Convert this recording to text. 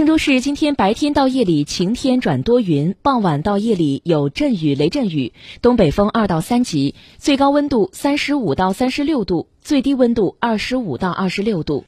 郑州市今天白天到夜里晴天转多云傍晚到夜里有阵雨雷阵雨东北风二到三级最高温度三十五到三十六度最低温度二十五到二十六度。